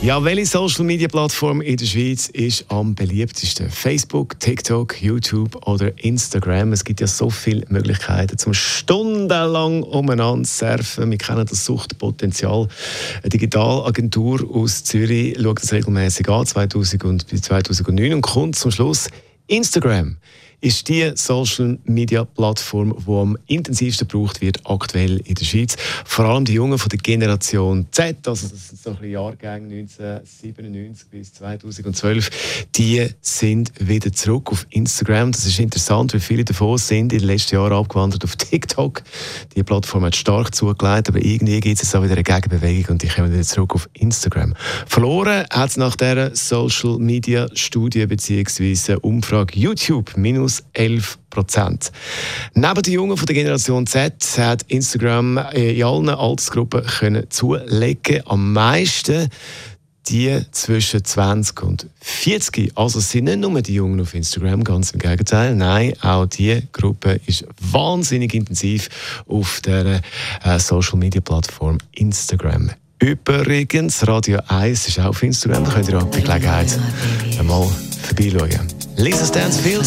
ja, welche Social Media Plattform in der Schweiz ist am beliebtesten? Facebook, TikTok, YouTube oder Instagram? Es gibt ja so viele Möglichkeiten zum stundenlang umeinander surfen. Wir kennen das Suchtpotenzial. Eine Digitalagentur aus Zürich schaut das regelmäßig an, 2000 und 2009 und kommt zum Schluss Instagram ist die Social Media Plattform, die am intensivsten gebraucht wird aktuell in der Schweiz. Vor allem die Jungen von der Generation Z, also das sind so ein Jahrgänge 1997 bis 2012, die sind wieder zurück auf Instagram. Das ist interessant, weil viele davon sind in den letzten Jahren abgewandert auf TikTok. Die Plattform hat stark zugelegt, aber irgendwie gibt es auch wieder eine Gegenbewegung und die kommen wieder zurück auf Instagram. Verloren hat es nach dieser Social Media Studie bzw. Umfrage YouTube minus minus 11 Prozent. Neben den Jungen von der Generation Z hat Instagram in allen Altersgruppen können zulegen. Am meisten die zwischen 20 und 40. Also sind nicht nur die Jungen auf Instagram, ganz im Gegenteil. Nein, auch diese Gruppe ist wahnsinnig intensiv auf der äh, Social Media Plattform Instagram. Übrigens, Radio 1 ist auch auf Instagram, da könnt ihr auch bei Gelegenheit einmal vorbeischauen. Lisa Stansfield.